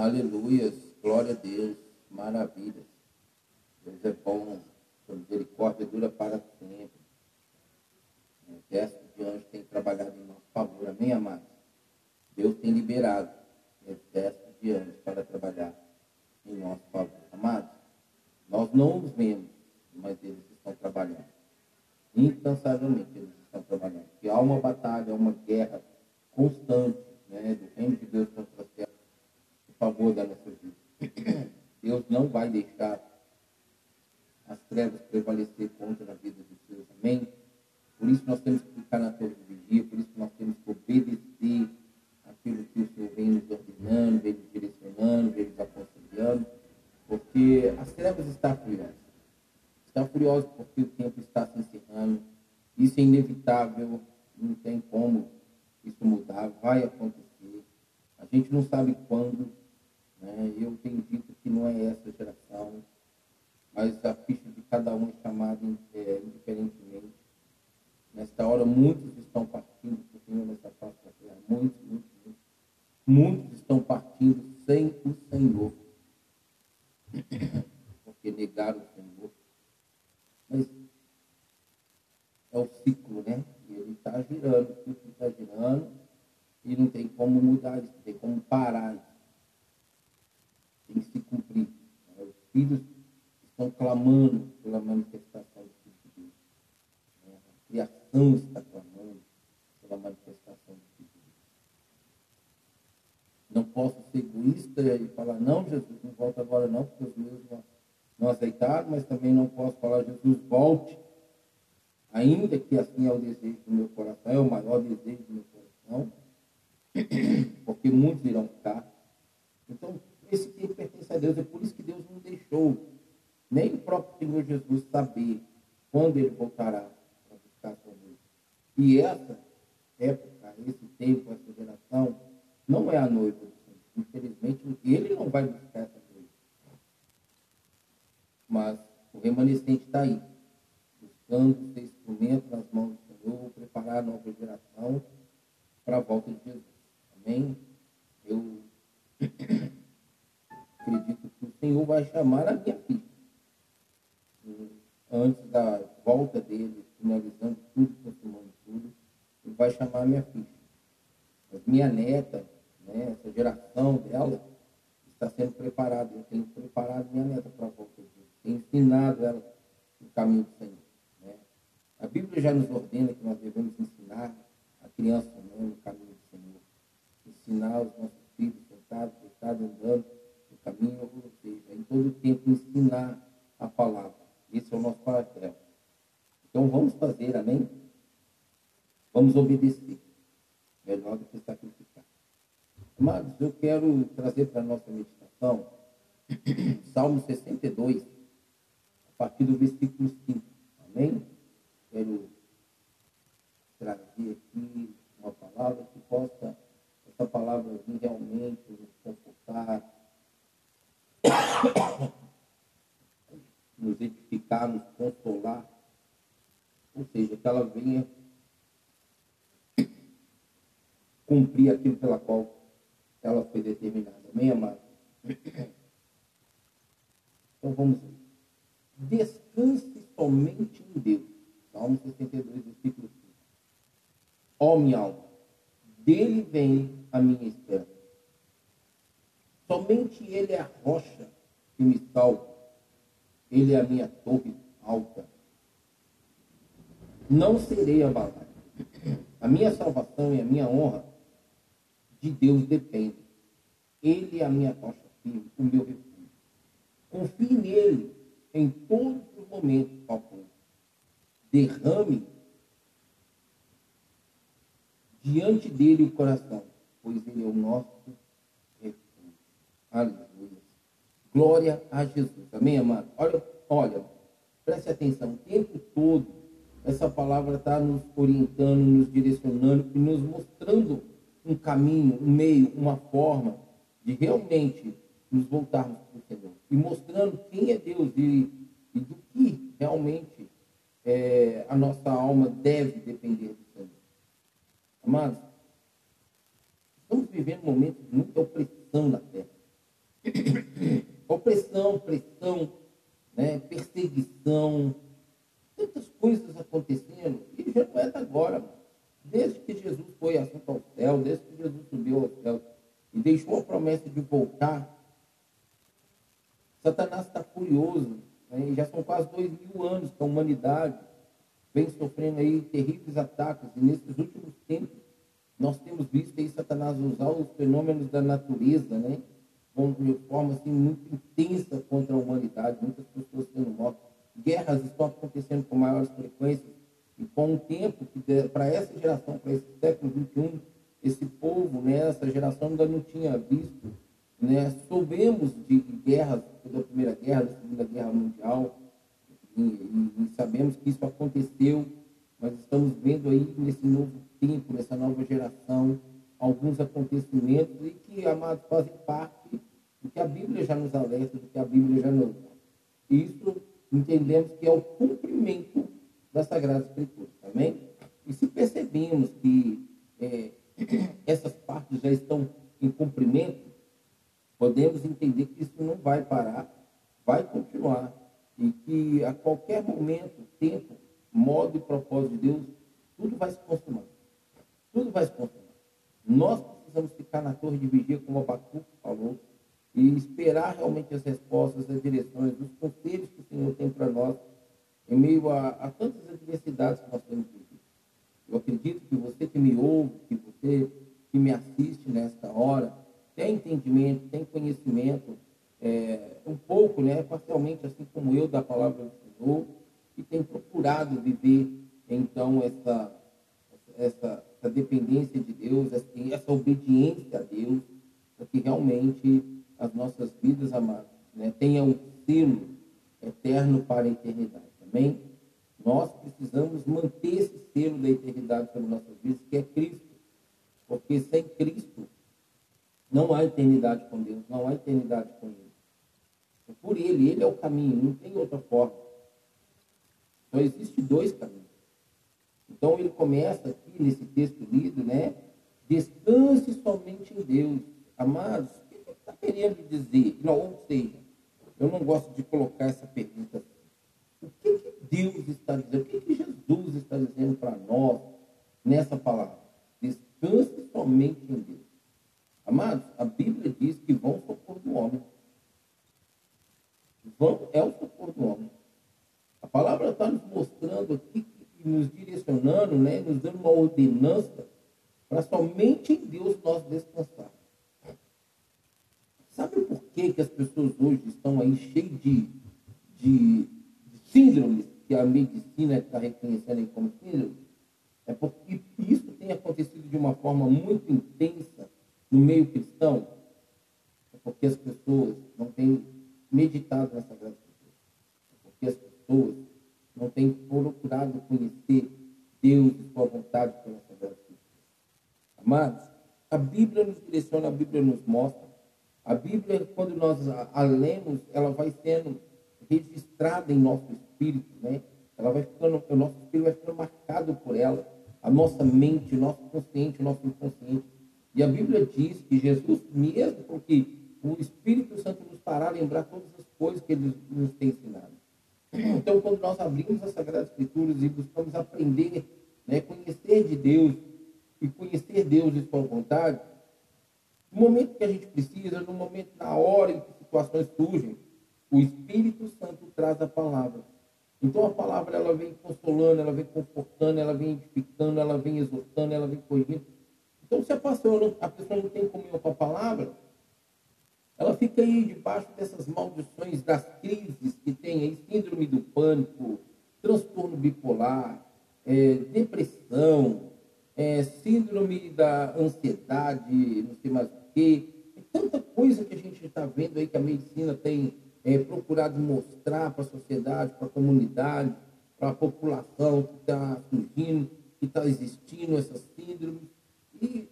Aleluias, glória a Deus, maravilhas. Deus é bom, sua misericórdia dura para sempre. O exército de anjos tem trabalhado em nosso favor, amém, amados? Deus tem liberado o exército de anjos para trabalhar em nosso favor. Amados, nós não os vemos, mas eles estão trabalhando. Incansavelmente eles estão trabalhando. E há uma batalha, uma guerra constante né, do reino de Deus contra as terras em favor da nossa vida. Deus não vai deixar as trevas prevalecer contra a vida dos seus. Amém? Por isso nós temos que ficar na torre de vigia, por isso nós temos que obedecer aquilo que o Senhor vem nos ordenando, vem nos direcionando, vem nos aconselhando, porque as trevas estão furiosas. Estão furiosas porque o tempo está se encerrando. Isso é inevitável, não tem como isso mudar, vai acontecer. A gente não sabe quando. Né? Eu tenho dito que não é essa geração, mas a ficha de cada um é chamada é, indiferentemente. Nesta hora, muitos estão partindo para o Senhor nessa face da terra. Muitos, muitos, muitos. Muitos estão partindo sem o Senhor. Porque negaram o Senhor. Mas é o ciclo, né? E ele está girando, o ciclo está girando e não tem como mudar isso, não tem como parar isso. Tem se cumprir. Os filhos estão clamando pela manifestação do Filho de Deus. A criação está clamando pela manifestação do Filho de Deus. Não posso ser egoísta e falar, não, Jesus, não volta agora não, porque os meus não, não aceitaram, mas também não posso falar, Jesus, volte ainda que assim é o desejo do meu coração, é o maior desejo do meu coração, porque muitos irão ficar. Então, esse tempo pertence a Deus, é por isso que Deus não deixou nem o próprio Senhor Jesus saber quando ele voltará para buscar sua noiva. E essa época, esse tempo, essa geração, não é a noiva do Senhor. Infelizmente, ele não vai buscar essa noiva. Mas o remanescente está aí buscando ser instrumento nas mãos do Senhor, preparar a nova geração para a volta de Jesus. Amém? Eu acredito que o Senhor vai chamar a minha filha. Antes da volta dele, finalizando tudo, consumando tudo, ele vai chamar a minha filha. Mas minha neta, né, essa geração dela, está sendo preparada. Eu tenho preparado minha neta para a volta de Jesus. Tenho ensinado ela o caminho do Senhor. A Bíblia já nos ordena que nós devemos ensinar a criança né, no caminho do Senhor. Ensinar os nossos filhos sentados, deitados, andando caminho, ou seja, em todo o tempo ensinar a palavra. Esse é o nosso papel. Então vamos fazer, amém? Vamos obedecer. Melhor do que sacrificar. Amados, eu quero trazer para a nossa meditação Salmo 62, a partir do versículo 5. Amém? quero trazer aqui uma palavra que possa, essa palavra vir realmente nos confortar, nos edificar, nos consolar, ou seja, que ela venha cumprir aquilo pela qual ela foi determinada. Amém, amado? Então vamos ver. Descanse somente em Deus Salmo 62, versículo 5. Ó minha alma, dele vem a minha esperança. Somente ele é a rocha que me salva. Ele é a minha torre alta. Não serei abalado. A minha salvação e a minha honra de Deus dependem. Ele é a minha rocha firme, o meu refúgio. Confie nele em todos os momentos, ó derrame diante dele o coração, pois ele é o nosso. Aleluia. Glória a Jesus. Amém, amado? Olha, olha, preste atenção, o tempo todo essa palavra está nos orientando, nos direcionando e nos mostrando um caminho, um meio, uma forma de realmente nos voltarmos para o Senhor. E mostrando quem é Deus e, e do que realmente é, a nossa alma deve depender do Senhor. Amados, estamos vivendo momentos de muita opressão na terra. Opressão, pressão, né? perseguição, tantas coisas acontecendo, e já não é agora, desde que Jesus foi assunto ao céu, desde que Jesus subiu ao céu e deixou a promessa de voltar, Satanás está curioso, né? já são quase dois mil anos que a humanidade vem sofrendo aí terríveis ataques, e nesses últimos tempos nós temos visto aí Satanás usar os fenômenos da natureza, né? De forma assim, muito intensa contra a humanidade, muitas pessoas sendo mortas, guerras estão acontecendo com maiores frequências, e com um tempo que para essa geração, para esse século XXI, esse povo, né, essa geração ainda não tinha visto, né, soubemos de guerras, da Primeira Guerra, da Segunda Guerra Mundial, e, e, e sabemos que isso aconteceu, mas estamos vendo aí nesse novo tempo, nessa nova geração, alguns acontecimentos e que, amados, fazem parte do que a Bíblia já nos alerta, do que a Bíblia já nos dá. Isso entendemos que é o cumprimento da Sagrada Escritura, amém? E se percebemos que é, essas partes já estão em cumprimento, podemos entender que isso não vai parar, vai continuar, e que a qualquer momento, tempo, modo e propósito de Deus, tudo vai se consumar. Tudo vai se consumar. Nós precisamos ficar na torre de vigia, como o Abacuque falou, e esperar realmente as respostas, as direções, os conselhos que o Senhor tem para nós, em meio a, a tantas adversidades que nós temos vivido. Eu acredito que você que me ouve, que você que me assiste nesta hora, tem entendimento, tem conhecimento, é, um pouco, né, parcialmente, assim como eu, da palavra do Senhor, e tem procurado viver, então, essa, essa, essa dependência de Deus, essa, essa obediência a Deus, para que realmente as nossas vidas, amadas, né, tenham um selo eterno para a eternidade. Amém? Nós precisamos manter esse selo da eternidade sobre nossas vidas, que é Cristo. Porque sem Cristo não há eternidade com Deus, não há eternidade com Ele. É por Ele, Ele é o caminho, não tem outra forma. Só existe dois caminhos. Então ele começa aqui nesse texto lido, né? Descanse somente em Deus. Amados, está querendo dizer? Não, ou seja, eu não gosto de colocar essa pergunta. O que, que Deus está dizendo? O que, que Jesus está dizendo para nós nessa palavra? Descanse somente em Deus. Amados, a Bíblia diz que vão socorro do homem. Vão é o socorro do homem. A palavra está nos mostrando aqui, nos direcionando, né, nos dando uma ordenança para somente em Deus nós descansar. Sabe por que, que as pessoas hoje estão aí cheias de, de, de síndromes que a medicina está reconhecendo como síndrome? É porque isso tem acontecido de uma forma muito intensa no meio cristão. É porque as pessoas não têm meditado nessa graça de Deus. É porque as pessoas não têm procurado conhecer Deus e sua vontade pela Sagrada Escritura. Amados, a Bíblia nos direciona, a Bíblia nos mostra. A Bíblia, quando nós a, lemos, ela vai sendo registrada em nosso espírito, né? Ela vai ficando, o nosso espírito vai ficando marcado por ela, a nossa mente, o nosso consciente, o nosso inconsciente. E a Bíblia diz que Jesus, mesmo porque o Espírito Santo nos fará lembrar todas as coisas que ele nos tem ensinado. Então, quando nós abrimos as Sagradas Escrituras e buscamos aprender, né, conhecer de Deus e conhecer Deus e sua vontade, no momento que a gente precisa, no momento, na hora em que situações surgem, o Espírito Santo traz a palavra. Então a palavra ela vem consolando, ela vem confortando, ela vem edificando, ela vem exortando, ela vem corrigindo. Então se a pessoa não, a pessoa não tem comunhão com a palavra, ela fica aí debaixo dessas maldições das crises que tem aí, síndrome do pânico, transtorno bipolar, é, depressão, é, síndrome da ansiedade, não sei mais o quê. É tanta coisa que a gente está vendo aí que a medicina tem é, procurado mostrar para a sociedade, para a comunidade, para a população que está surgindo, que está existindo essa síndrome. E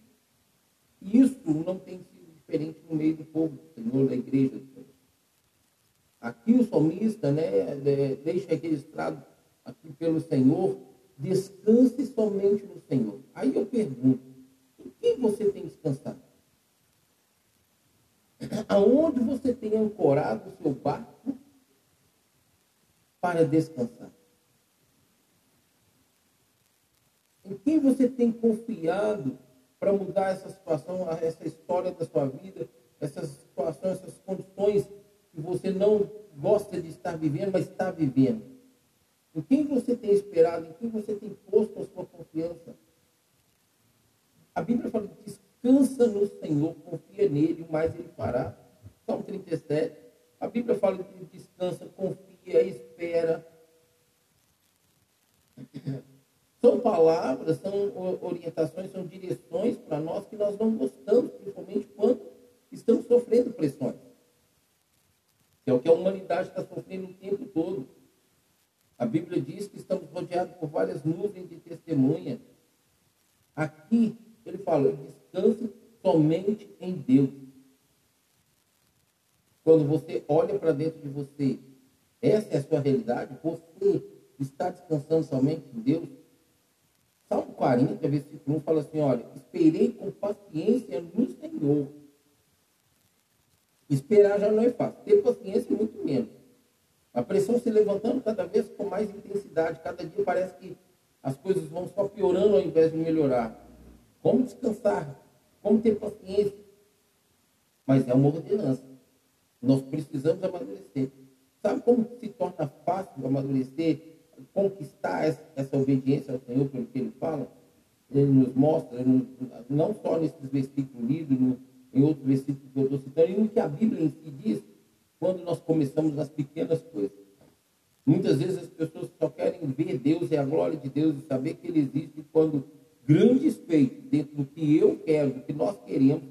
isso não tem sido diferente no meio do povo do Senhor, da igreja do Senhor. Aqui o salmista né, deixa registrado aqui pelo Senhor, descanse somente no Senhor. Aí eu pergunto, em quem você tem descansado? Aonde você tem ancorado o seu barco para descansar? Em quem você tem confiado para mudar essa situação, essa história da sua vida, essas situações, essas condições que você não gosta de estar vivendo, mas está vivendo? Em quem você tem esperado? Em quem você tem posto a sua confiança? A Bíblia fala: descansa no Senhor, confia nele, o mais ele fará. Salmo 37. A Bíblia fala que descansa, confia, espera. São palavras, são orientações, são direções para nós que nós não gostamos, principalmente quando estamos sofrendo pressões. Que é o que a humanidade está sofrendo o tempo todo. A Bíblia diz que estamos rodeados por várias nuvens de testemunha. Aqui, ele fala, descanse somente em Deus. Quando você olha para dentro de você, essa é a sua realidade, você está descansando somente em Deus. Salmo 40, versículo 1 fala assim: olha, esperei com paciência no Senhor. Esperar já não é fácil, ter paciência muito menos. A pressão se levantando cada vez com mais intensidade, cada dia parece que as coisas vão só piorando ao invés de melhorar. Como descansar? Como ter paciência? Mas é uma ordenança. Nós precisamos amadurecer. Sabe como se torna fácil amadurecer? conquistar essa obediência ao Senhor pelo que ele fala, ele nos mostra, não só nesses versículos lidos, em outros versículos que eu estou citando, e no que a Bíblia em si diz, quando nós começamos nas pequenas coisas. Muitas vezes as pessoas só querem ver Deus e a glória de Deus e saber que Ele existe quando grandes feitos dentro do que eu quero, do que nós queremos,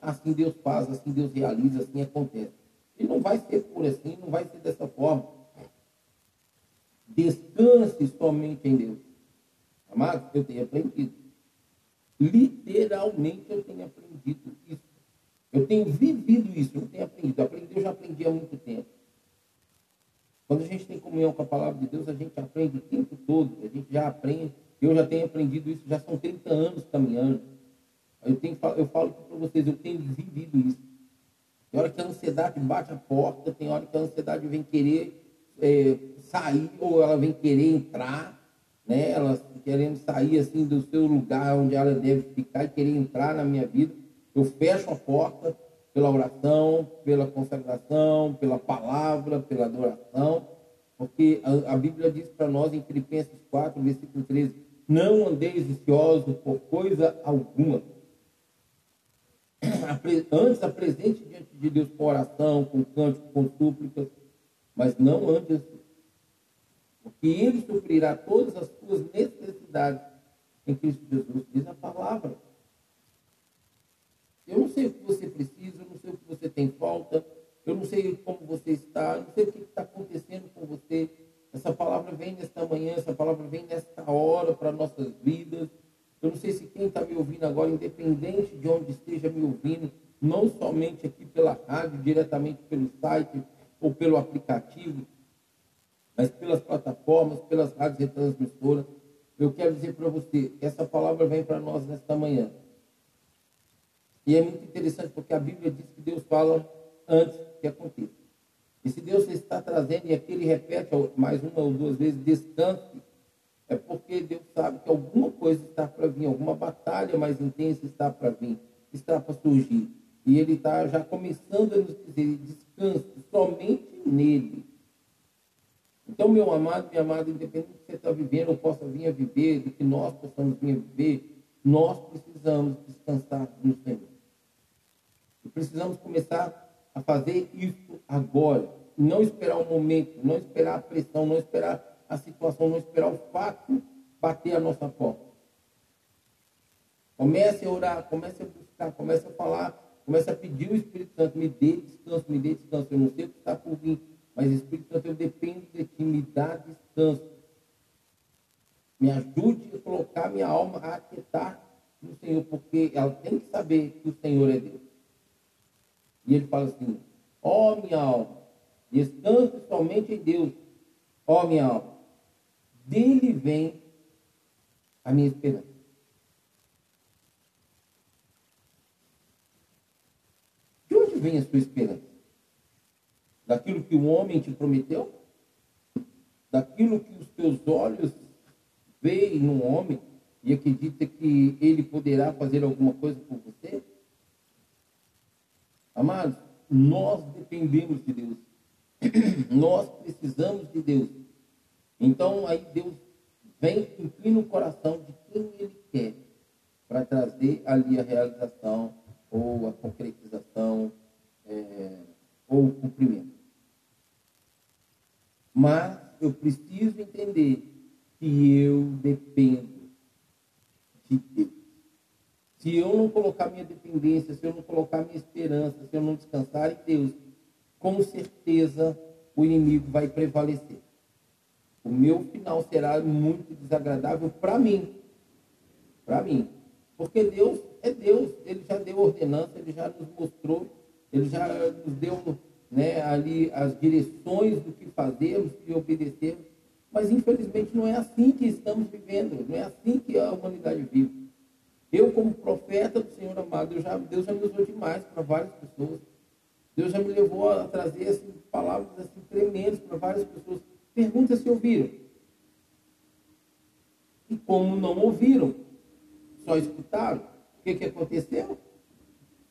assim Deus faz, assim Deus realiza, assim acontece. E não vai ser por assim, não vai ser dessa forma. Descanse somente em Deus. Amado, eu tenho aprendido. Literalmente eu tenho aprendido isso. Eu tenho vivido isso, eu tenho aprendido. Aprendi, eu já aprendi há muito tempo. Quando a gente tem comunhão com a palavra de Deus, a gente aprende o tempo todo. A gente já aprende. Eu já tenho aprendido isso, já são 30 anos caminhando. Eu, tenho, eu falo para vocês, eu tenho vivido isso. Tem hora que a ansiedade bate a porta, tem hora que a ansiedade vem querer é, sair ou ela vem querer entrar, né? Ela querendo sair assim do seu lugar onde ela deve ficar e querer entrar na minha vida. Eu fecho a porta pela oração, pela consagração, pela palavra, pela adoração, porque a, a Bíblia diz para nós em Filipenses 4, versículo 13: Não andeis viciosos por coisa alguma. Antes apresente diante de Deus com oração, com cântico, com súplicas, mas não assim. Porque Ele suprirá todas as suas necessidades em Cristo Jesus, diz a palavra. Eu não sei o que você precisa, eu não sei o que você tem falta, eu não sei como você está, eu não sei o que está acontecendo com você. Essa palavra vem nesta manhã, essa palavra vem nesta hora para nossas vidas. Eu não sei se quem está me ouvindo agora, independente de onde esteja me ouvindo, não somente aqui pela rádio, diretamente pelo site ou pelo aplicativo, mas pelas plataformas, pelas rádios retransmissoras, eu quero dizer para você, essa palavra vem para nós nesta manhã. E é muito interessante porque a Bíblia diz que Deus fala antes que aconteça. E se Deus está trazendo, e aqui ele repete mais uma ou duas vezes, descanse, é porque Deus sabe que alguma coisa está para vir, alguma batalha mais intensa está para vir, está para surgir. E ele está já começando a nos dizer, descanse somente nele. Então, meu amado, minha amada, independente do que você está vivendo ou possa vir a viver, do que nós possamos vir a viver, nós precisamos descansar no Senhor. Precisamos começar a fazer isso agora. Não esperar o momento, não esperar a pressão, não esperar a situação, não esperar o fato bater a nossa porta. Comece a orar, comece a buscar, comece a falar, comece a pedir o Espírito Santo, me dê descanso, me dê descanso. Eu não sei o que está por vir, mas Espírito Santo, eu dependo de ti, me dá descanso. Me ajude a colocar minha alma a aquietar no Senhor, porque ela tem que saber que o Senhor é Deus. E ele fala assim: ó oh, minha alma, descanse somente em Deus, ó oh, minha alma. Dele vem a minha esperança. De onde vem a sua esperança? Daquilo que o homem te prometeu? Daquilo que os teus olhos veem no homem e acredita que ele poderá fazer alguma coisa por você? Amados, nós dependemos de Deus. nós precisamos de Deus. Então aí Deus vem, inclina o coração de quem ele quer para trazer ali a realização ou a concretização é, ou o cumprimento. Mas eu preciso entender que eu dependo de Deus. Se eu não colocar minha dependência, se eu não colocar minha esperança, se eu não descansar em Deus, com certeza o inimigo vai prevalecer. O meu final será muito desagradável para mim. Para mim. Porque Deus é Deus, ele já deu ordenança, ele já nos mostrou, ele já nos deu né, ali as direções do que fazemos e obedecemos. Mas infelizmente não é assim que estamos vivendo, não é assim que a humanidade vive. Eu, como profeta do Senhor amado, já, Deus já me usou demais para várias pessoas. Deus já me levou a trazer assim, palavras assim, tremendas para várias pessoas. Pergunta se ouviram. E como não ouviram, só escutaram, o que, que aconteceu?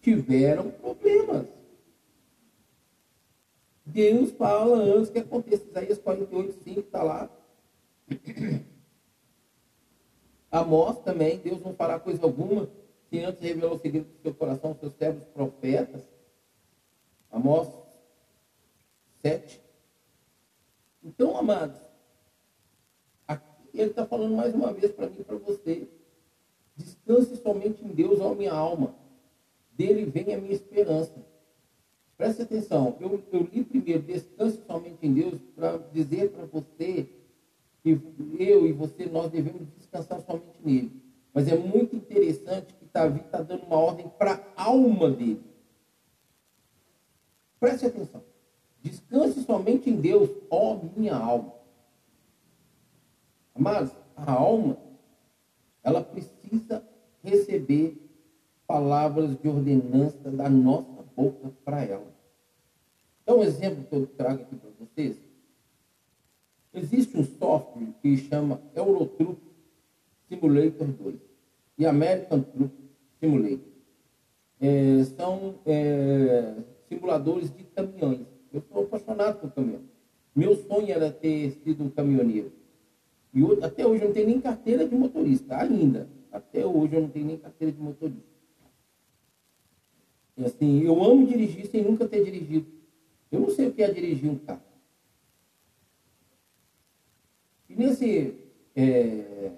Tiveram problemas. Deus fala antes que aconteça. Isaías 48, 5 está lá. Amós também, Deus não fará coisa alguma se antes revelou o segredo do seu coração aos seus servos profetas. Amós 7. Então, amados, aqui ele está falando mais uma vez para mim e para você. Descanse somente em Deus, ó minha alma. Dele vem a minha esperança. Preste atenção, eu, eu li primeiro, descanse somente em Deus, para dizer para você que eu e você, nós devemos descansar somente nele. Mas é muito interessante que Davi está dando uma ordem para a alma dele. Preste atenção. Descanse somente em Deus, ó minha alma. Mas a alma, ela precisa receber palavras de ordenança da nossa boca para ela. Então, um exemplo que eu trago aqui para vocês. Existe um software que chama Eurotruck Simulator 2 e American Truck Simulator. É, são é, simuladores de caminhões. Eu sou apaixonado por caminhão. Meu sonho era ter sido um caminhoneiro. E eu, até hoje eu não tenho nem carteira de motorista, ainda. Até hoje eu não tenho nem carteira de motorista. E assim, eu amo dirigir sem nunca ter dirigido. Eu não sei o que é dirigir um carro. E nesse, é,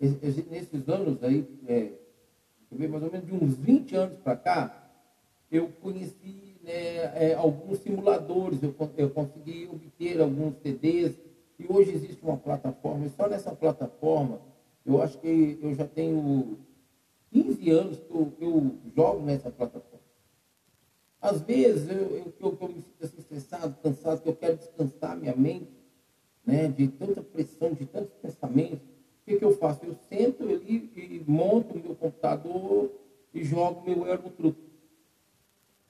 nesses anos aí, é, mais ou menos de uns 20 anos para cá, eu conheci né, é, alguns simuladores, eu, eu consegui obter alguns CDs, e hoje existe uma plataforma, e só nessa plataforma, eu acho que eu já tenho 15 anos que eu, eu jogo nessa plataforma. Às vezes eu, eu, eu, eu me sinto assim, estressado, cansado, que eu quero descansar minha mente, né, de tanta pressão, de tantos pensamentos. O que, que eu faço? Eu sento ali e monto o meu computador e jogo meu Eurotruck.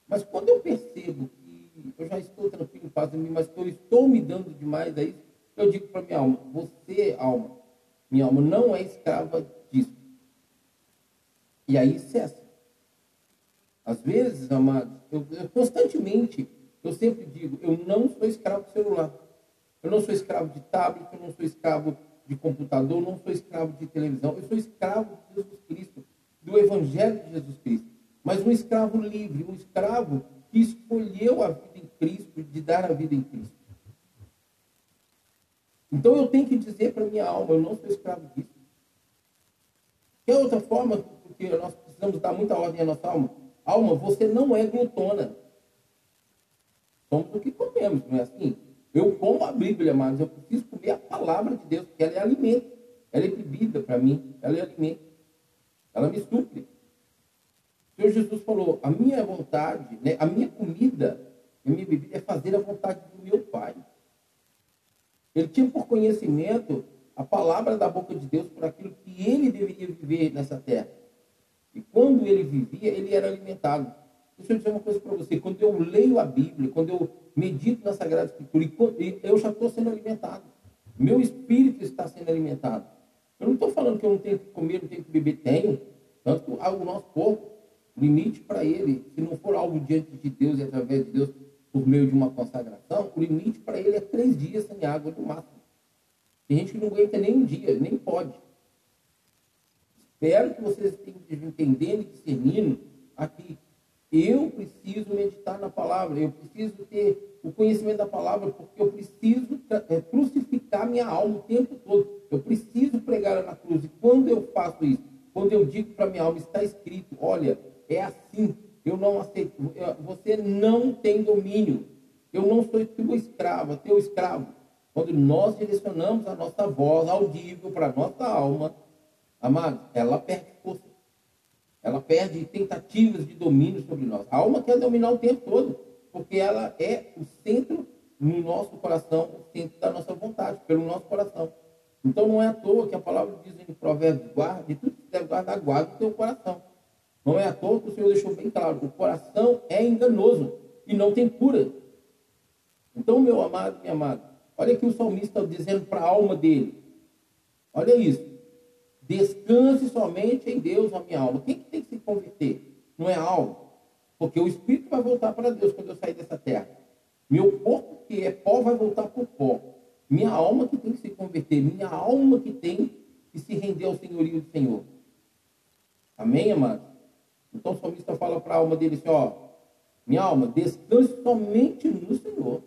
Mas quando eu percebo que eu já estou tranquilo, em mim, mas que eu estou me dando demais a isso, eu digo para minha alma, você, alma, minha alma não é escrava disso. E aí cessa. Às vezes, amados, eu, eu, constantemente, eu sempre digo, eu não sou escravo do celular. Eu não sou escravo de tablet, eu não sou escravo de computador, eu não sou escravo de televisão. Eu sou escravo de Jesus Cristo, do Evangelho de Jesus Cristo. Mas um escravo livre, um escravo que escolheu a vida em Cristo, de dar a vida em Cristo. Então eu tenho que dizer para minha alma, eu não sou escravo disso. Que outra forma, porque nós precisamos dar muita ordem à nossa alma, Alma, você não é glutona. Somos o que comemos, não é assim? Eu como a Bíblia, mas eu preciso comer a palavra de Deus, porque ela é alimento. Ela é bebida para mim, ela é alimento. Ela me supre. O Senhor Jesus falou: a minha vontade, né, a minha comida, a minha bebida é fazer a vontade do meu Pai. Ele tinha por conhecimento a palavra da boca de Deus por aquilo que ele deveria viver nessa terra. E quando ele vivia, ele era alimentado. Deixa eu dizer uma coisa para você. Quando eu leio a Bíblia, quando eu medito na Sagrada Escritura, eu já estou sendo alimentado. Meu espírito está sendo alimentado. Eu não estou falando que eu não tenho que comer, não tenho que beber. Tenho. Tanto que o nosso corpo, limite para ele, se não for algo diante de Deus e através de Deus, por meio de uma consagração, o limite para ele é três dias sem água no máximo. Tem gente que não aguenta nem um dia, nem pode. Espero que vocês estejam entendendo e discernindo aqui. Eu preciso meditar na palavra, eu preciso ter o conhecimento da palavra, porque eu preciso é, crucificar minha alma o tempo todo. Eu preciso pregar na cruz. E quando eu faço isso, quando eu digo para minha alma, está escrito, olha, é assim, eu não aceito, você não tem domínio. Eu não sou teu escravo, teu escravo. Quando nós direcionamos a nossa voz audível para a nossa alma, amado, ela perde força. Ela perde tentativas de domínio sobre nós. A alma quer dominar o tempo todo, porque ela é o centro no nosso coração, o centro da nossa vontade, pelo nosso coração. Então não é à toa que a palavra diz em Provérbios, guarde, tudo que deve guardar, guarda o teu coração. Não é à toa que o Senhor deixou bem claro, o coração é enganoso e não tem cura. Então, meu amado, minha amada, Olha que o salmista está dizendo para a alma dele. Olha isso. Descanse somente em Deus, a minha alma. Quem que tem que se converter? Não é a alma. Porque o espírito vai voltar para Deus quando eu sair dessa terra. Meu corpo, que é pó, vai voltar para o pó. Minha alma que tem que se converter. Minha alma que tem que se render ao senhorio do Senhor. Amém, amado? Então o salmista fala para a alma dele assim: ó, minha alma, descanse somente no Senhor.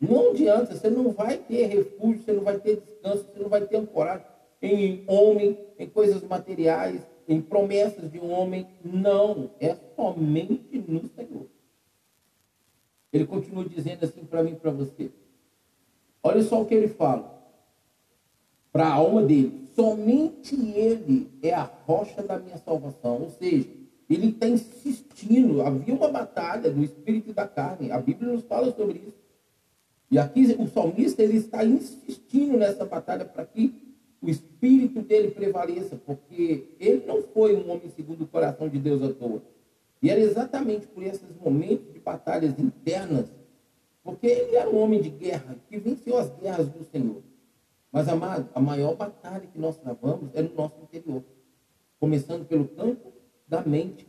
Não adianta, você não vai ter refúgio, você não vai ter descanso, você não vai ter ancoragem em homem, em coisas materiais, em promessas de um homem. Não, é somente no Senhor. Ele continua dizendo assim para mim e para você. Olha só o que ele fala. Para a alma dele. Somente ele é a rocha da minha salvação. Ou seja, ele está insistindo. Havia uma batalha do espírito e da carne. A Bíblia nos fala sobre isso. E aqui o salmista ele está insistindo nessa batalha para que o espírito dele prevaleça, porque ele não foi um homem segundo o coração de Deus à toa. E era exatamente por esses momentos de batalhas internas, porque ele era um homem de guerra, que venceu as guerras do Senhor. Mas, amado, a maior batalha que nós travamos é no nosso interior. Começando pelo campo da mente.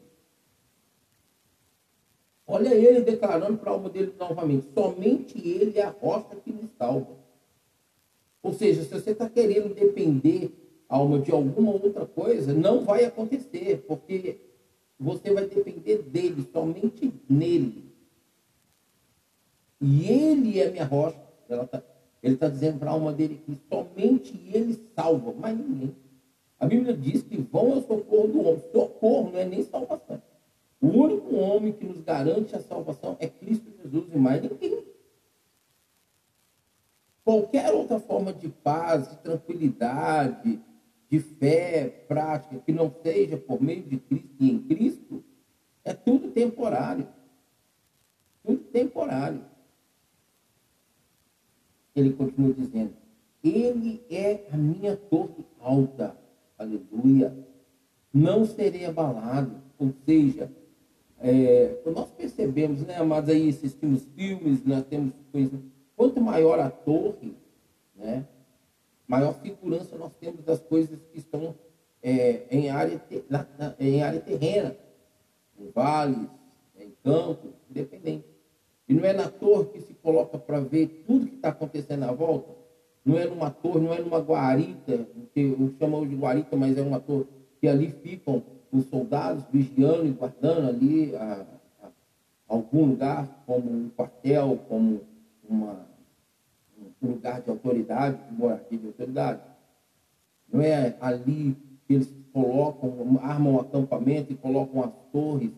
Olha ele declarando para a alma dele novamente: somente ele é a rocha que me salva. Ou seja, se você está querendo depender, alma, de alguma outra coisa, não vai acontecer, porque você vai depender dele, somente nele. E ele é minha rocha. Tá, ele está dizendo para a alma dele que somente ele salva, mas ninguém. A Bíblia diz que vão ao socorro do homem. Socorro não é nem salvação. O único homem que nos garante a salvação é Cristo Jesus e mais ninguém. Qualquer outra forma de paz, de tranquilidade, de fé prática, que não seja por meio de Cristo e em Cristo, é tudo temporário. Tudo temporário. Ele continua dizendo: Ele é a minha torre alta. Aleluia. Não serei abalado. Ou seja, é, nós percebemos, né, amados, aí assistimos filmes, nós temos coisas. Quanto maior a torre, né, maior segurança nós temos das coisas que estão é, em, área, na, na, em área terrena, em vales, em campos, independente. E não é na torre que se coloca para ver tudo que está acontecendo à volta. Não é numa torre, não é numa guarita, que chamamos de guarita, mas é uma torre que ali ficam os soldados vigiando e guardando ali a, a, algum lugar, como um quartel, como uma, um lugar de autoridade, de moradia de autoridade. Não é ali que eles colocam, armam o acampamento e colocam as torres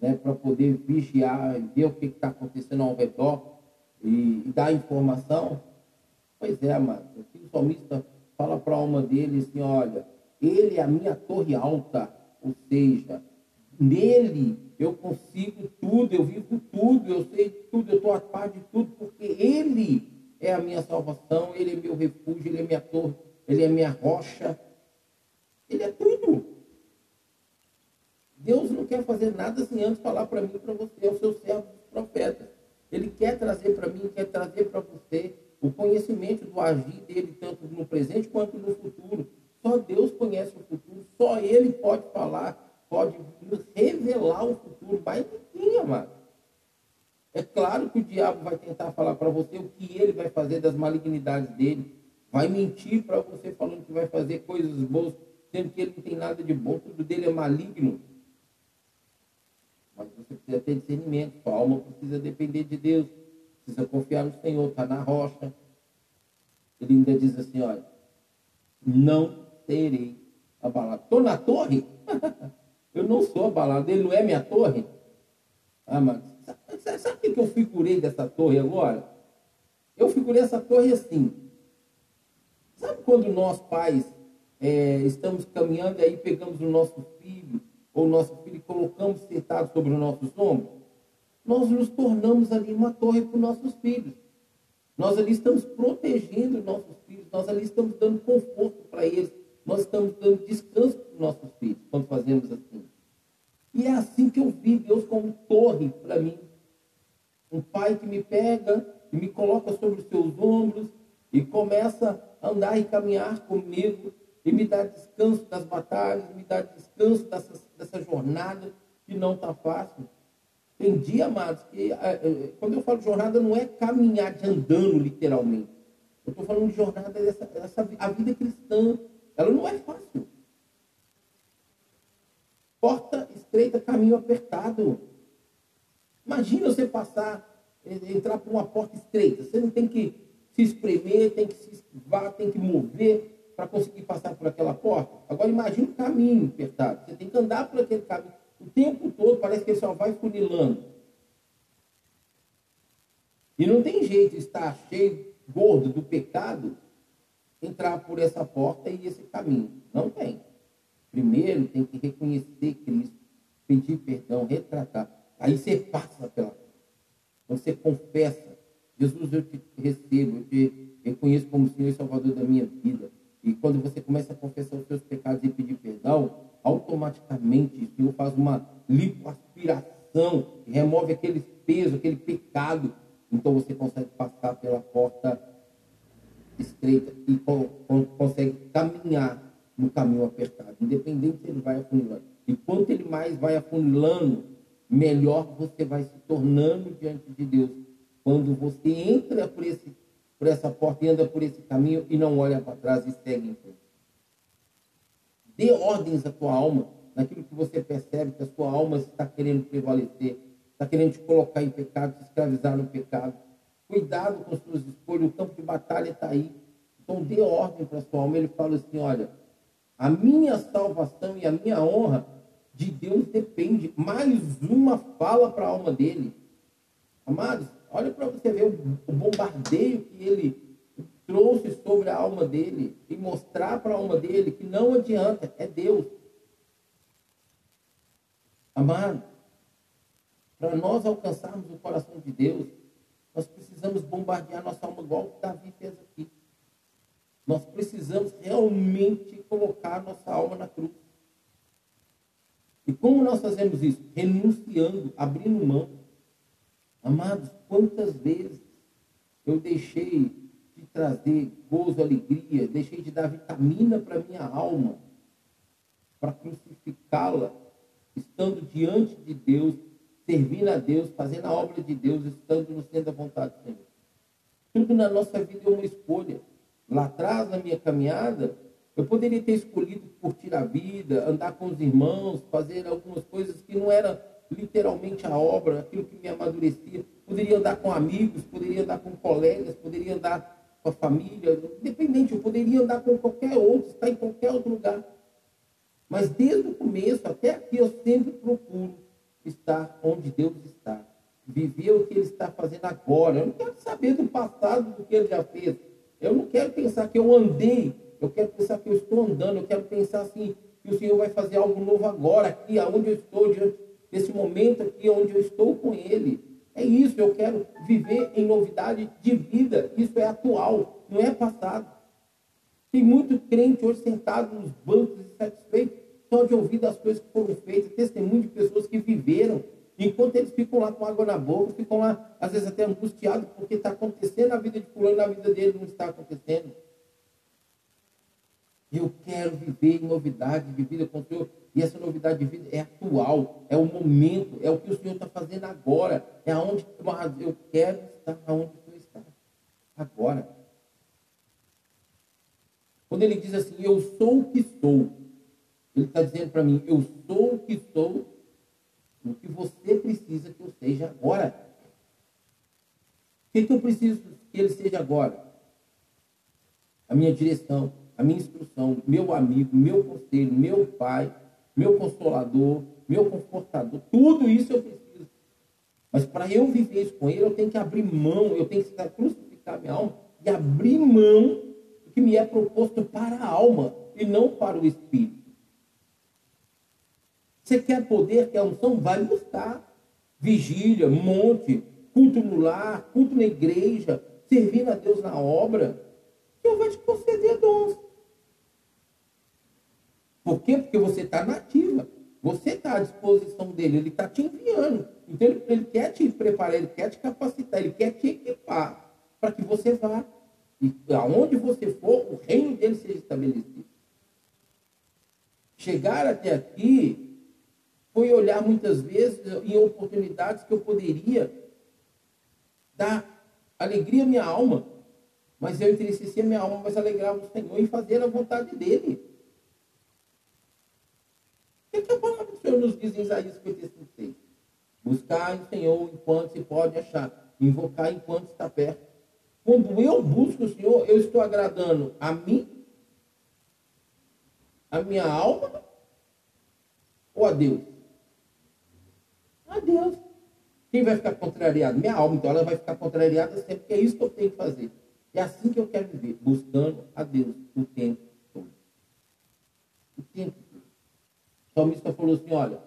né, para poder vigiar e ver o que está acontecendo ao redor e, e dar informação. Pois é. Aqui o salmista fala para a alma dele assim, olha, ele é a minha torre alta ou seja, nele eu consigo tudo, eu vivo tudo, eu sei tudo, eu estou a par de tudo, porque ele é a minha salvação, ele é meu refúgio, ele é minha torre, ele é minha rocha, ele é tudo. Deus não quer fazer nada sem antes falar para mim para você, é o seu servo dos profetas. Ele quer trazer para mim, quer trazer para você o conhecimento do agir dele, tanto no presente quanto no futuro. Só Deus conhece o futuro, só Ele pode falar, pode nos revelar o futuro, mas ninguém, amado. É claro que o diabo vai tentar falar para você o que ele vai fazer das malignidades dele. Vai mentir para você falando que vai fazer coisas boas, sendo que ele não tem nada de bom, tudo dele é maligno. Mas você precisa ter discernimento, sua alma precisa depender de Deus, precisa confiar no Senhor, está na rocha. Ele ainda diz assim, olha, não serei abalado. Estou na torre? eu não sou abalado, ele não é minha torre? Ah, mas sabe, o que eu figurei dessa torre agora? Eu figurei essa torre assim. Sabe quando nós pais é, estamos caminhando e aí pegamos o nosso filho ou o nosso filho e colocamos sentado sobre os nossos ombros? Nós nos tornamos ali uma torre para os nossos filhos. Nós ali estamos protegendo nossos filhos, nós ali estamos dando conforto para eles, nós estamos dando descanso para os nossos filhos quando fazemos assim. E é assim que eu vi Deus como torre para mim. Um pai que me pega e me coloca sobre os seus ombros e começa a andar e caminhar comigo e me dá descanso das batalhas, me dá descanso dessa, dessa jornada que não está fácil. Tem dia, amados, que é, é, quando eu falo jornada, não é caminhar de andando, literalmente. Eu estou falando de jornada dessa, dessa, a vida cristã. Ela não é fácil. Porta estreita, caminho apertado. Imagina você passar, entrar por uma porta estreita. Você não tem que se espremer, tem que se esquivar, tem que mover para conseguir passar por aquela porta. Agora imagine o caminho apertado. Você tem que andar por aquele caminho. O tempo todo parece que ele só vai funilando. E não tem jeito de estar cheio, gordo do pecado, entrar por essa porta e esse caminho. Não tem. Primeiro tem que reconhecer Cristo, pedir perdão, retratar. Aí você passa pela. Você confessa. Jesus, eu te recebo, eu te reconheço como Senhor e Salvador da minha vida. E quando você começa a confessar os seus pecados e pedir perdão, automaticamente o Senhor faz uma lipoaspiração, remove aquele peso, aquele pecado. Então você consegue passar pela porta estreita e consegue caminhar no caminho apertado, independente se ele vai afunilando. E quanto ele mais vai afunilando, melhor você vai se tornando diante de Deus. Quando você entra por, esse, por essa porta e anda por esse caminho e não olha para trás e segue em frente. Dê ordens à tua alma, naquilo que você percebe que a sua alma está querendo prevalecer, está querendo te colocar em pecado, te escravizar no pecado. Cuidado com suas escolhas, o campo de batalha está aí. Então dê ordem para a sua alma. Ele fala assim: olha, a minha salvação e a minha honra de Deus depende. Mais uma fala para a alma dele. Amados, olha para você ver o bombardeio que ele trouxe sobre a alma dele e mostrar para a alma dele que não adianta, é Deus. Amado, para nós alcançarmos o coração de Deus, precisamos bombardear nossa alma igual Davi fez aqui. Nós precisamos realmente colocar nossa alma na cruz. E como nós fazemos isso? Renunciando, abrindo mão. Amados, quantas vezes eu deixei de trazer gozo, alegria, deixei de dar vitamina para minha alma, para crucificá-la, estando diante de Deus, servindo a Deus, fazendo a obra de Deus, estando no centro da vontade do Senhor. Tudo na nossa vida é uma escolha. Lá atrás, na minha caminhada, eu poderia ter escolhido curtir a vida, andar com os irmãos, fazer algumas coisas que não era literalmente a obra, aquilo que me amadurecia. Poderia andar com amigos, poderia andar com colegas, poderia andar com a família, independente, eu poderia andar com qualquer outro, estar em qualquer outro lugar. Mas desde o começo até aqui eu sempre procuro estar onde Deus está. Viver o que Ele está fazendo agora. Eu não quero saber do passado, do que Ele já fez. Eu não quero pensar que eu andei. Eu quero pensar que eu estou andando. Eu quero pensar assim, que o Senhor vai fazer algo novo agora, aqui, aonde eu estou, diante desse momento aqui, onde eu estou com Ele. É isso, eu quero viver em novidade de vida. Isso é atual, não é passado. Tem muito crente hoje sentado nos bancos insatisfeito só de ouvir das coisas que foram feitas, testemunho de pessoas que viveram. Enquanto eles ficam lá com água na boca, ficam lá, às vezes até angustiados, porque está acontecendo na vida de fulano, na vida dele não está acontecendo. Eu quero viver em novidade de vida com o Senhor. E essa novidade de vida é atual, é o momento, é o que o Senhor está fazendo agora. É aonde eu quero estar aonde o Senhor está. Agora. Quando ele diz assim, eu sou o que sou, ele está dizendo para mim, eu sou o que sou, o que você precisa que eu seja agora. O que, que eu preciso que ele seja agora? A minha direção, a minha instrução, meu amigo, meu conselho, meu pai, meu consolador, meu confortador, tudo isso eu preciso. Mas para eu viver isso com ele, eu tenho que abrir mão, eu tenho que crucificar minha alma e abrir mão do que me é proposto para a alma e não para o espírito. Você quer poder, quer unção? Vai buscar. Vigília, monte, culto no lar, culto na igreja, servindo a Deus na obra. Deus vai te conceder dons. Por quê? Porque você está nativa. Você está à disposição dele, ele está te enviando. Então ele, ele, quer te preparar, ele quer te capacitar, ele quer te equipar para que você vá. E aonde você for, o reino dele seja estabelecido. Chegar até aqui foi olhar muitas vezes em oportunidades que eu poderia dar alegria à minha alma, mas eu entristecia minha alma, mas alegrava o Senhor em fazer a vontade dele. O que, a palavra do Senhor nos diz em Isaías 55, 6? Buscar o Senhor enquanto se pode achar, invocar enquanto está perto. Quando eu busco o Senhor, eu estou agradando a mim, a minha alma ou a Deus? A Deus. Quem vai ficar contrariado? Minha alma, então ela vai ficar contrariada sempre, que é isso que eu tenho que fazer. É assim que eu quero viver, buscando a Deus o tempo todo. O tempo o salmista falou assim: olha,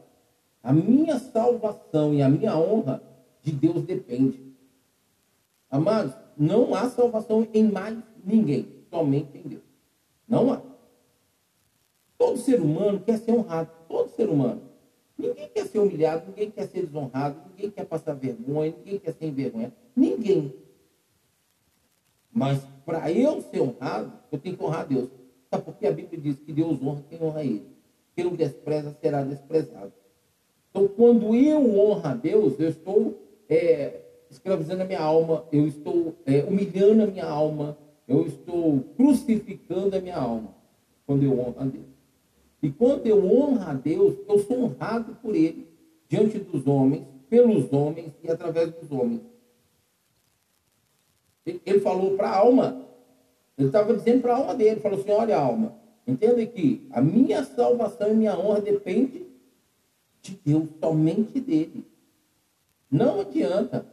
a minha salvação e a minha honra de Deus depende. Amados, não há salvação em mais ninguém, somente em Deus. Não há. Todo ser humano quer ser honrado, todo ser humano. Ninguém quer ser humilhado, ninguém quer ser desonrado, ninguém quer passar vergonha, ninguém quer ser envergonhado. Ninguém. Mas para eu ser honrado, eu tenho que honrar Deus. Sabe por que a Bíblia diz que Deus honra quem honra Ele? Quem o despreza será desprezado. Então, quando eu honro a Deus, eu estou é, escravizando a minha alma, eu estou é, humilhando a minha alma, eu estou crucificando a minha alma, quando eu honro a Deus. E quando eu honro a Deus, eu sou honrado por Ele, diante dos homens, pelos homens e através dos homens. Ele falou para a alma, ele estava dizendo para a alma dele, falou assim, olha alma, Entenda que a minha salvação e minha honra depende de Deus, somente dele. Não adianta.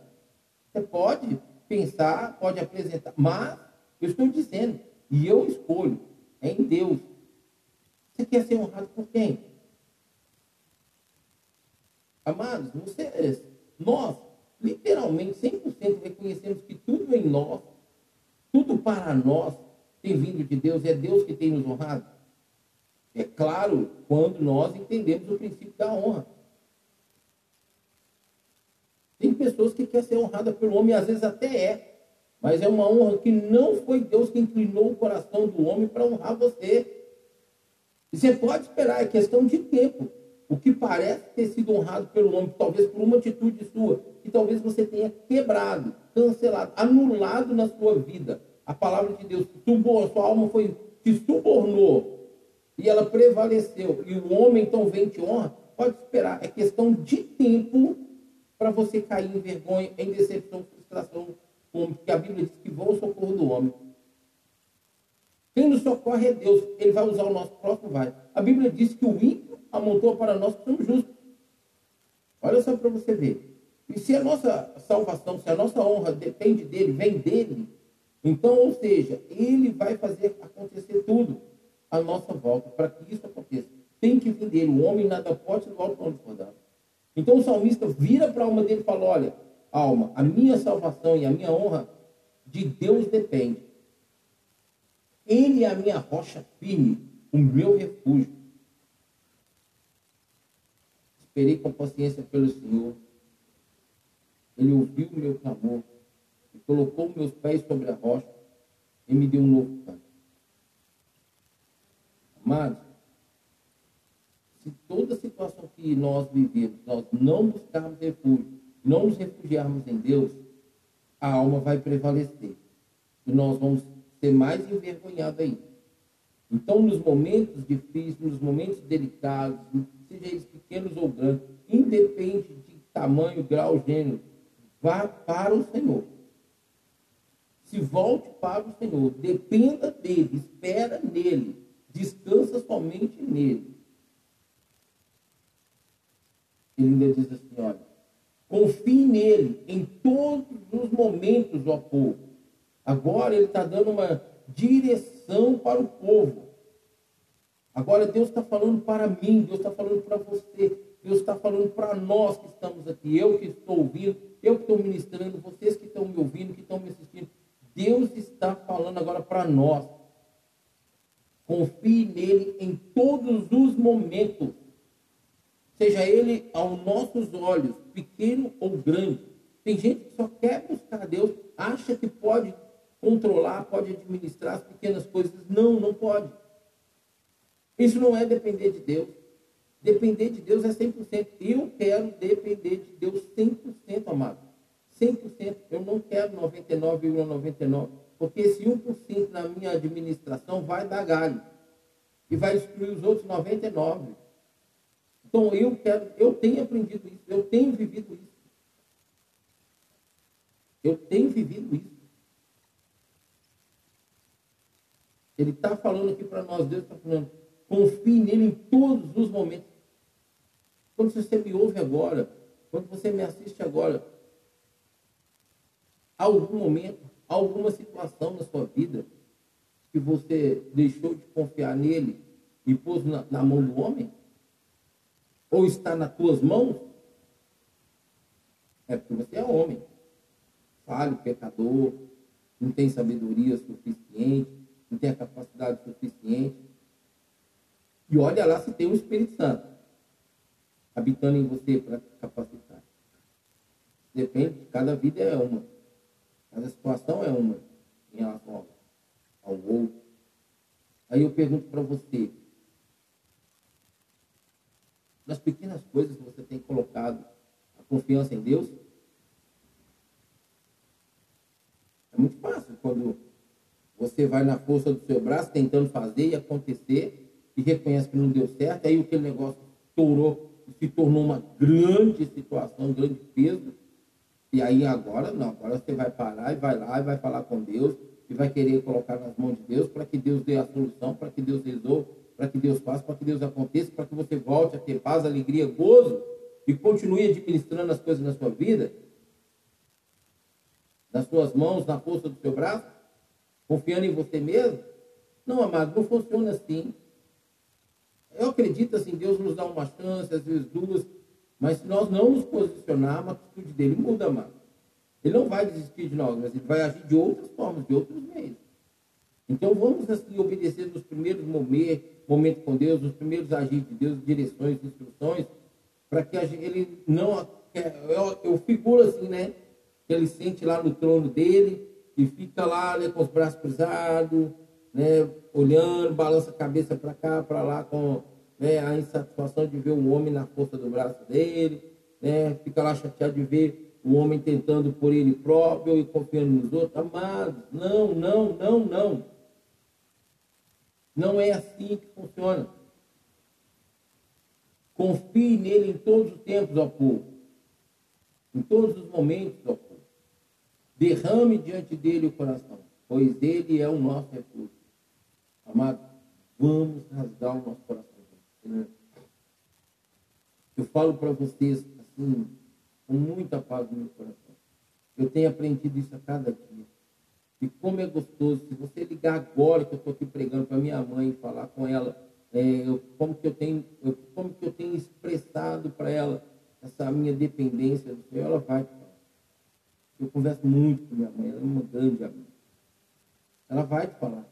Você pode pensar, pode apresentar, mas eu estou dizendo, e eu escolho, é em Deus. Você quer ser honrado por quem? Amados, vocês, nós, literalmente, 100% reconhecemos que tudo em nós, tudo para nós, tem vindo de Deus, é Deus que tem nos honrado? É claro, quando nós entendemos o princípio da honra. Tem pessoas que querem ser honrada pelo homem, às vezes até é, mas é uma honra que não foi Deus que inclinou o coração do homem para honrar você. E você pode esperar, é questão de tempo. O que parece ter sido honrado pelo homem, talvez por uma atitude sua, que talvez você tenha quebrado, cancelado, anulado na sua vida a palavra de Deus, subornou, sua alma foi, se subornou e ela prevaleceu, e o homem então vem te honra, pode esperar, é questão de tempo para você cair em vergonha, em decepção, frustração, porque a Bíblia diz que vão ao socorro do homem. Quem nos socorre é Deus, ele vai usar o nosso próprio vai. A Bíblia diz que o ímpio amontou para nós que somos justos. Olha só para você ver. E se a nossa salvação, se a nossa honra depende dele, vem dele, então, ou seja, ele vai fazer acontecer tudo à nossa volta para que isso aconteça. Tem que vir dele. O homem nada pode do alto onde for dado. Então o salmista vira para a alma dele e fala: Olha, alma, a minha salvação e a minha honra de Deus depende. Ele é a minha rocha firme, o meu refúgio. esperei com paciência pelo Senhor. Ele ouviu o meu clamor e colocou meus pés sobre a rocha e me deu um novo canto. Amados, se toda situação que nós vivemos, nós não buscarmos refúgio, não nos refugiarmos em Deus, a alma vai prevalecer. E nós vamos ser mais envergonhados ainda. Então, nos momentos difíceis, nos momentos delicados, seja eles pequenos ou grandes, independe de tamanho, grau, gênero, vá para o Senhor. Se volte para o Senhor, dependa dele, espera nele, descansa somente nele. Ele ainda diz assim: olha, confie nele em todos os momentos, ó povo. Agora ele está dando uma direção para o povo. Agora Deus está falando para mim, Deus está falando para você, Deus está falando para nós que estamos aqui, eu que estou ouvindo, eu que estou ministrando, vocês que estão me ouvindo, que estão me assistindo. Deus está falando agora para nós. Confie nele em todos os momentos. Seja ele aos nossos olhos, pequeno ou grande. Tem gente que só quer buscar Deus, acha que pode controlar, pode administrar as pequenas coisas. Não, não pode. Isso não é depender de Deus. Depender de Deus é 100%. Eu quero depender de Deus 100%, amado. 100%. Eu não quero 99,99%. ,99, porque esse 1% na minha administração vai dar galho. E vai excluir os outros 99%. Então eu quero, eu tenho aprendido isso, eu tenho vivido isso. Eu tenho vivido isso. Ele está falando aqui para nós, Deus está falando, confie nele em todos os momentos. Quando você me ouve agora, quando você me assiste agora, há algum momento, há alguma situação na sua vida que você deixou de confiar nele e pôs na, na mão do homem? Ou está nas tuas mãos? É porque você é homem, falho, pecador, não tem sabedoria suficiente, não tem a capacidade suficiente. E olha lá se tem o Espírito Santo habitando em você para capacitar. Depende, cada vida é uma. Cada situação é uma em relação ao outro. Aí eu pergunto para você, nas pequenas coisas você tem colocado a confiança em Deus? É muito fácil quando você vai na força do seu braço tentando fazer e acontecer e reconhece que não deu certo, aí aquele negócio estourou se tornou uma grande situação, um grande peso. E aí agora não, agora você vai parar e vai lá e vai falar com Deus e vai querer colocar nas mãos de Deus para que Deus dê a solução, para que Deus resolva, para que Deus faça, para que Deus aconteça, para que você volte a ter paz, alegria, gozo e continue administrando as coisas na sua vida, nas suas mãos, na força do seu braço confiando em você mesmo? Não, amado, não funciona assim. Eu acredito assim, Deus nos dá uma chance, às vezes duas, mas se nós não nos posicionarmos, a atitude dele muda, amado. Ele não vai desistir de nós, mas ele vai agir de outras formas, de outros meios. Então vamos assim obedecer nos primeiros momentos, momentos com Deus, nos primeiros agir de Deus, direções, instruções, para que ele não. Eu, eu figuro assim, né? Que ele sente lá no trono dele, e fica lá né, com os braços cruzados, né, olhando, balança a cabeça para cá, para lá, com né, a insatisfação de ver o homem na força do braço dele, né, fica lá chateado de ver o homem tentando por ele próprio e confiando nos outros. Amados, não, não, não, não. Não é assim que funciona. Confie nele em todos os tempos, ó povo. Em todos os momentos, ó povo. Derrame diante dele o coração, pois ele é o nosso refúgio. Amado, vamos rasgar o nosso coração. Eu falo para vocês assim, com muita paz no meu coração. Eu tenho aprendido isso a cada dia. E como é gostoso, se você ligar agora que eu estou aqui pregando para minha mãe e falar com ela, é, eu, como, que eu tenho, eu, como que eu tenho expressado para ela essa minha dependência do Senhor, ela vai eu converso muito com minha mãe, ela é uma grande amiga. Ela vai te falar.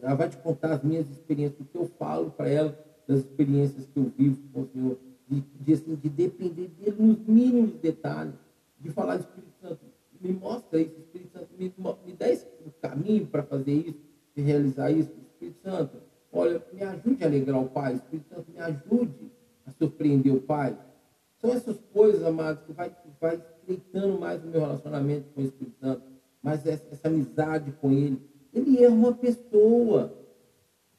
Ela vai te contar as minhas experiências, o que eu falo para ela, das experiências que eu vivo com o Senhor. de, de, assim, de depender dele nos mínimos detalhes, de falar, Espírito Santo, me mostra isso, Espírito Santo, me, me dá esse caminho para fazer isso, de realizar isso, Espírito Santo, olha, me ajude a alegrar o Pai, Espírito Santo, me ajude a surpreender o Pai. São essas coisas, amados, que vai, vai estreitando mais o meu relacionamento com o Espírito Santo, mais essa, essa amizade com Ele. Ele é uma pessoa.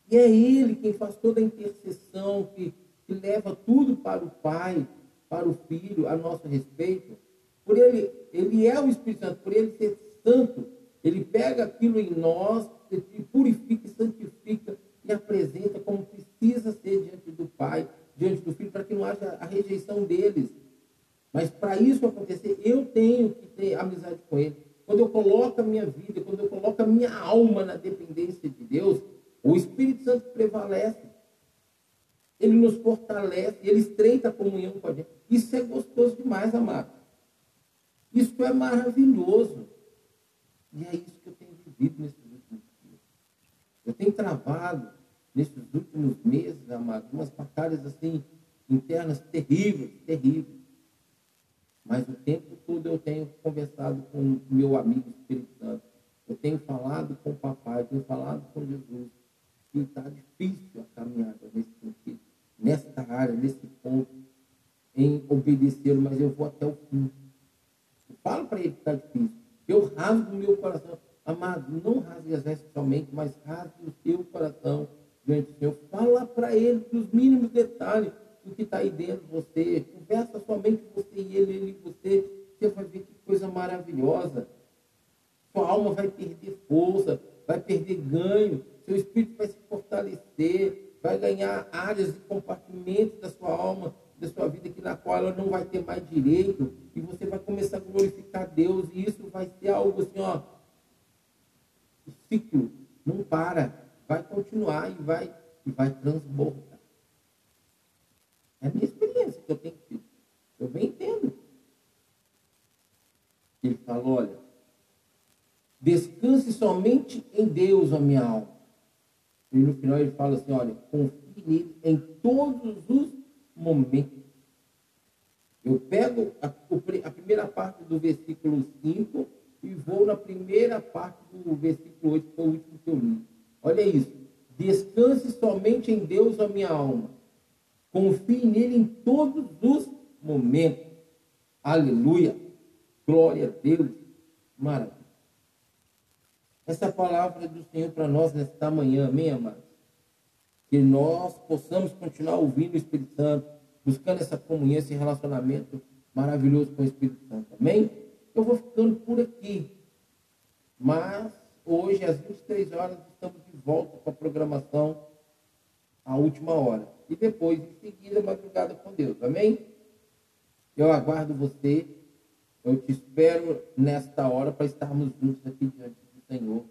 E é Ele quem faz toda a intercessão, que, que leva tudo para o Pai, para o Filho, a nosso respeito. Por Ele, Ele é o Espírito Santo, por Ele ser santo, Ele pega aquilo em nós, e purifica e santifica e apresenta como precisa ser diante do Pai, diante do Filho, para que não haja a rejeição deles. Mas para isso acontecer, eu tenho que ter amizade com Ele. Quando eu coloco a minha vida, quando eu coloco a minha alma na dependência de Deus, o Espírito Santo prevalece. Ele nos fortalece, ele estreita a comunhão com a gente. Isso é gostoso demais, amado. Isso é maravilhoso. E é isso que eu tenho vivido nesses últimos dias. Eu tenho travado nesses últimos meses, amado, umas batalhas assim internas terríveis, terríveis. Mas o tempo todo eu tenho conversado com meu amigo Espírito Santo. Eu tenho falado com o papai, eu tenho falado com Jesus. E está difícil a caminhada nesse sentido, nesta área, nesse ponto, em obedecê-lo, mas eu vou até o fim. Eu falo para ele que está difícil. Eu rasgo o meu coração. Amado, não rasgue as vestes somente, mas rasgue o seu coração diante do Senhor. Fala para ele dos mínimos detalhes do que está aí dentro de você. Conversa somente você e ele, ele e você. Você vai ver que coisa maravilhosa. Sua alma vai perder força, vai perder ganho, seu espírito vai se fortalecer, vai ganhar áreas e compartimentos da sua alma, da sua vida, que na qual ela não vai ter mais direito, e você vai começar a glorificar Deus, e isso vai ser algo assim, ó. O ciclo não para, vai continuar e vai, e vai transbordar. Eu tenho tido. Eu bem entendo. Ele falou, olha, descanse somente em Deus, a minha alma. E no final ele fala assim, olha, confie nele em todos os momentos. Eu pego a, a primeira parte do versículo 5 e vou na primeira parte do versículo 8, que foi o último que eu li. Olha isso. Descanse somente em Deus, a minha alma Confie nele em todos os momentos. Aleluia. Glória a Deus. Maravilha. Essa palavra do Senhor para nós nesta manhã, amém, amados? Que nós possamos continuar ouvindo o Espírito Santo, buscando essa comunhão, esse relacionamento maravilhoso com o Espírito Santo, amém? Eu vou ficando por aqui. Mas hoje, às 23 horas, estamos de volta com a programação a última hora e depois, em seguida, madrugada com Deus. Amém? Eu aguardo você. Eu te espero nesta hora para estarmos juntos aqui diante do Senhor,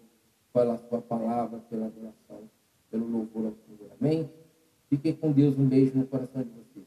pela sua palavra, pela adoração, pelo louvor ao Senhor. Amém? Fiquem com Deus. Um beijo no coração de vocês.